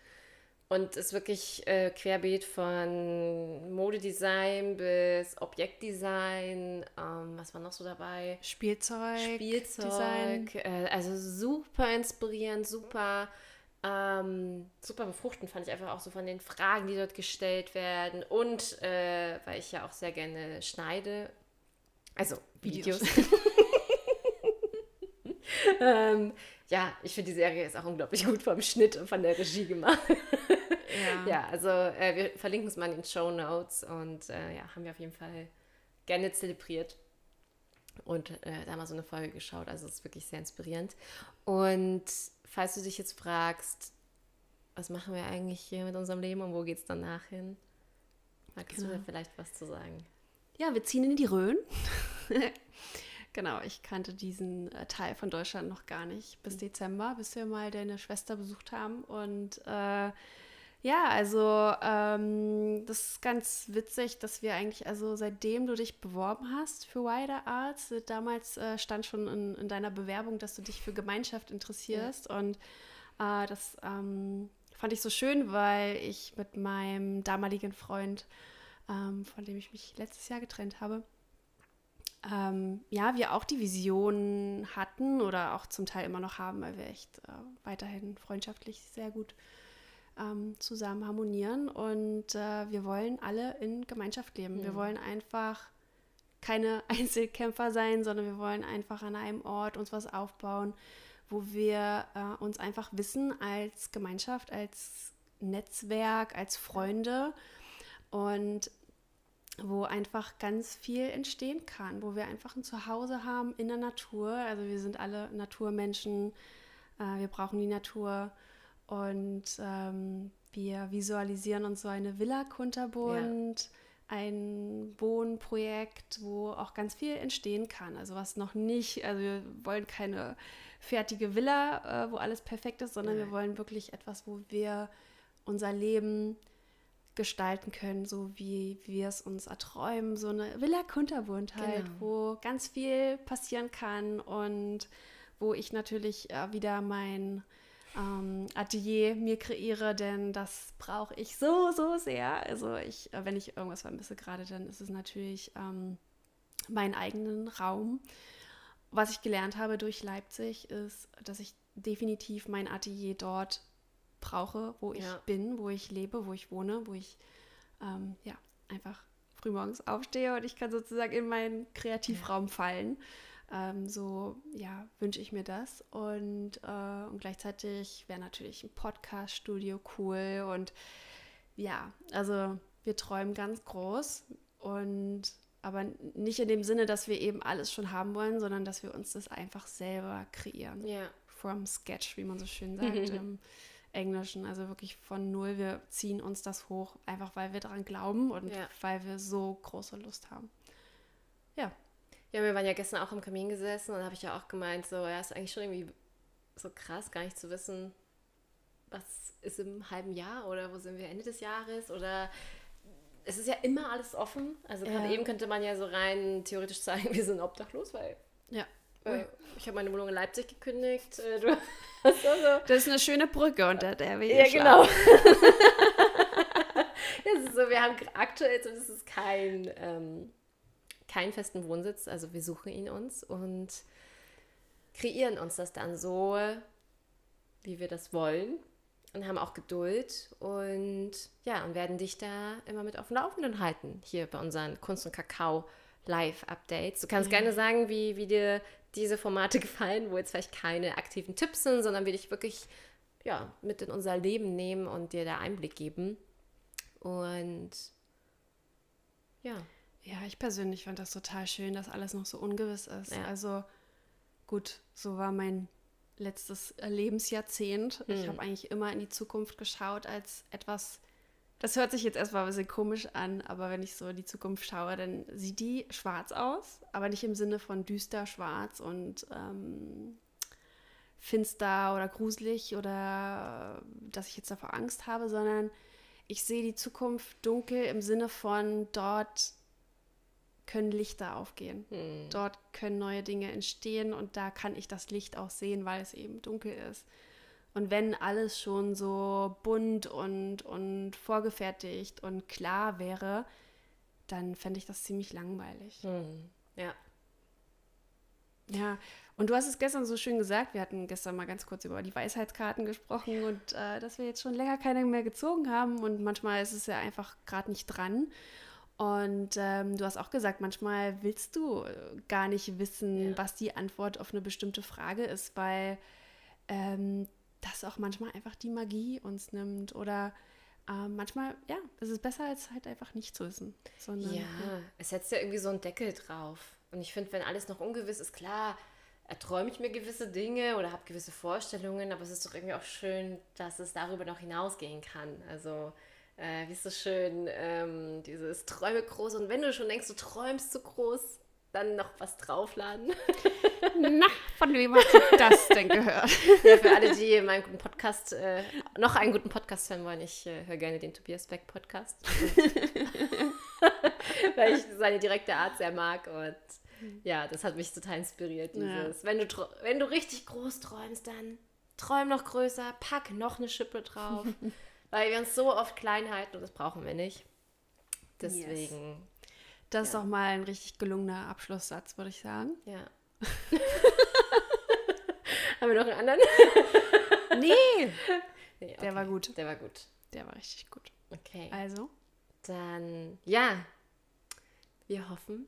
S2: Und ist wirklich äh, querbeet von Modedesign bis Objektdesign. Ähm, was war noch so dabei?
S1: Spielzeug.
S2: Spielzeug. Äh, also super inspirierend, super, ähm, super befruchtend fand ich einfach auch so von den Fragen, die dort gestellt werden. Und äh, weil ich ja auch sehr gerne schneide. Also Videos. Videos. ähm, ja, ich finde die Serie ist auch unglaublich gut vom Schnitt und von der Regie gemacht. Ja, ja also äh, wir verlinken es mal in den Show Notes und äh, ja, haben wir auf jeden Fall gerne zelebriert und äh, da mal so eine Folge geschaut. Also es ist wirklich sehr inspirierend. Und falls du dich jetzt fragst, was machen wir eigentlich hier mit unserem Leben und wo geht es danach hin? Magst genau. du da vielleicht was zu sagen?
S1: Ja, wir ziehen in die Rhön. genau, ich kannte diesen äh, Teil von Deutschland noch gar nicht bis mhm. Dezember, bis wir mal deine Schwester besucht haben. Und äh, ja, also ähm, das ist ganz witzig, dass wir eigentlich, also seitdem du dich beworben hast für Wider Arts, äh, damals äh, stand schon in, in, deiner Bewerbung, dass du dich für Gemeinschaft interessierst ja. und äh, das ähm, fand ich so schön, weil ich mit meinem damaligen Freund, ähm, von dem ich mich letztes Jahr getrennt habe, ähm, ja, wir auch die Vision hatten oder auch zum Teil immer noch haben, weil wir echt äh, weiterhin freundschaftlich sehr gut ähm, zusammen harmonieren und äh, wir wollen alle in Gemeinschaft leben. Mhm. Wir wollen einfach keine Einzelkämpfer sein, sondern wir wollen einfach an einem Ort uns was aufbauen, wo wir äh, uns einfach wissen als Gemeinschaft, als Netzwerk, als Freunde und wo einfach ganz viel entstehen kann, wo wir einfach ein Zuhause haben in der Natur. Also wir sind alle Naturmenschen, äh, wir brauchen die Natur und ähm, wir visualisieren uns so eine Villa Kunterbund. Ja ein Wohnprojekt, wo auch ganz viel entstehen kann. Also was noch nicht, also wir wollen keine fertige Villa, äh, wo alles perfekt ist, sondern Nein. wir wollen wirklich etwas, wo wir unser Leben gestalten können, so wie, wir es uns erträumen. So eine Villa Kunterbund halt, genau. wo ganz viel passieren kann und wo ich natürlich äh, wieder mein ähm, Atelier mir kreiere, denn das brauche ich so, so sehr. Also ich, äh, wenn ich irgendwas vermisse gerade, dann ist es natürlich ähm, meinen eigenen Raum. Was ich gelernt habe durch Leipzig ist, dass ich definitiv mein Atelier dort brauche, wo ich ja. bin, wo ich lebe, wo ich wohne, wo ich ähm, ja einfach frühmorgens aufstehe und ich kann sozusagen in meinen Kreativraum ja. fallen. Ähm, so, ja, wünsche ich mir das. Und, äh, und gleichzeitig wäre natürlich ein Podcast-Studio cool. Und ja, also wir träumen ganz groß und aber nicht in dem Sinne, dass wir eben alles schon haben wollen, sondern dass wir uns das einfach selber kreieren. Ja. From sketch, wie man so schön sagt im Englischen. Also wirklich von null. Wir ziehen uns das hoch, einfach weil wir daran glauben und ja. weil wir so große Lust haben. Ja.
S2: Ja, wir waren ja gestern auch im Kamin gesessen und habe ich ja auch gemeint, so, ja, ist eigentlich schon irgendwie so krass, gar nicht zu wissen, was ist im halben Jahr oder wo sind wir Ende des Jahres oder es ist ja immer alles offen. Also gerade ja. eben könnte man ja so rein theoretisch sagen, wir sind obdachlos, weil
S1: ja.
S2: Äh, ich habe meine Wohnung in Leipzig gekündigt. Äh,
S1: du hast also das ist eine schöne Brücke, unter der wir
S2: hier Ja, genau. das ist so, wir haben aktuell, so, das ist kein ähm, keinen festen Wohnsitz, also wir suchen ihn uns und kreieren uns das dann so, wie wir das wollen und haben auch Geduld und ja, und werden dich da immer mit auf dem Laufenden halten, hier bei unseren Kunst und Kakao Live-Updates. Du kannst ja. gerne sagen, wie, wie dir diese Formate gefallen, wo jetzt vielleicht keine aktiven Tipps sind, sondern wir dich wirklich ja, mit in unser Leben nehmen und dir da Einblick geben. Und ja.
S1: Ja, ich persönlich fand das total schön, dass alles noch so ungewiss ist. Ja. Also gut, so war mein letztes Lebensjahrzehnt. Mhm. Ich habe eigentlich immer in die Zukunft geschaut als etwas, das hört sich jetzt erstmal ein bisschen komisch an, aber wenn ich so in die Zukunft schaue, dann sieht die schwarz aus, aber nicht im Sinne von düster schwarz und ähm, finster oder gruselig oder dass ich jetzt davor Angst habe, sondern ich sehe die Zukunft dunkel im Sinne von dort können Lichter aufgehen. Hm. Dort können neue Dinge entstehen und da kann ich das Licht auch sehen, weil es eben dunkel ist. Und wenn alles schon so bunt und, und vorgefertigt und klar wäre, dann fände ich das ziemlich langweilig.
S2: Hm. Ja.
S1: Ja, und du hast es gestern so schön gesagt, wir hatten gestern mal ganz kurz über die Weisheitskarten gesprochen und äh, dass wir jetzt schon länger keine mehr gezogen haben und manchmal ist es ja einfach gerade nicht dran. Und ähm, du hast auch gesagt, manchmal willst du äh, gar nicht wissen, ja. was die Antwort auf eine bestimmte Frage ist, weil ähm, das auch manchmal einfach die Magie uns nimmt. Oder äh, manchmal, ja, es ist besser, als halt einfach nicht zu wissen.
S2: Sondern, ja, ja, es setzt ja irgendwie so einen Deckel drauf. Und ich finde, wenn alles noch ungewiss ist, klar, erträume ich mir gewisse Dinge oder habe gewisse Vorstellungen, aber es ist doch irgendwie auch schön, dass es darüber noch hinausgehen kann. Also äh, wie ist so schön, ähm, dieses Träume groß. Und wenn du schon denkst, du träumst zu groß, dann noch was draufladen.
S1: Na, von wem hast du das denn gehört?
S2: Ja, für alle, die meinen guten Podcast, äh, noch einen guten Podcast hören wollen, ich äh, höre gerne den Tobias Beck Podcast. Weil ich seine direkte Art sehr mag und ja, das hat mich total inspiriert. Dieses, ja. wenn, du, wenn du richtig groß träumst, dann träum noch größer, pack noch eine Schippe drauf. Weil wir uns so oft klein halten und das brauchen wir nicht. Deswegen. Yes.
S1: Das ist doch mal ein richtig gelungener Abschlusssatz, würde ich sagen.
S2: Ja. Haben wir noch einen anderen?
S1: nee. Nee, okay. Der war gut.
S2: Der war gut.
S1: Der war richtig gut.
S2: Okay.
S1: Also?
S2: Dann, ja. Wir hoffen,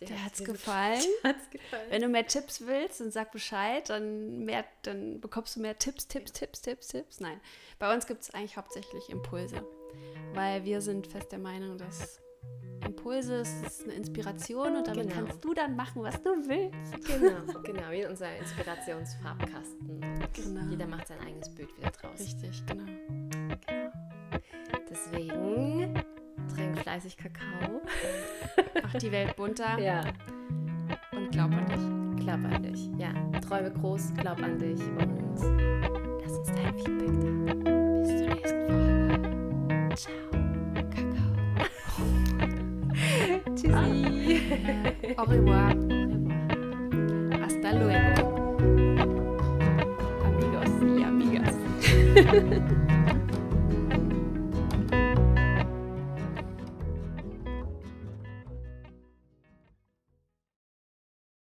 S1: dir hat es gefallen. gefallen. Wenn du mehr Tipps willst, dann sag Bescheid. Dann, mehr, dann bekommst du mehr Tipps, Tipps, Tipps, Tipps, Tipps. Nein, bei uns gibt es eigentlich hauptsächlich Impulse. Weil wir sind fest der Meinung, dass Impulse ist eine Inspiration und damit genau. kannst du dann machen, was du willst.
S2: Genau, genau, wie unser Inspirationsfarbkasten. Genau. Jeder macht sein eigenes Bild wieder draus.
S1: Richtig, genau.
S2: genau. Deswegen trink fleißig Kakao.
S1: Mach die Welt bunter.
S2: Ja.
S1: Und glaub an dich.
S2: Glaub an dich. Ja. Träume groß, glaub an dich und lass uns dein Feedback da. Bis zur nächsten Folge. Ciao.
S1: Au revoir. Hasta luego. Amigos y amigas.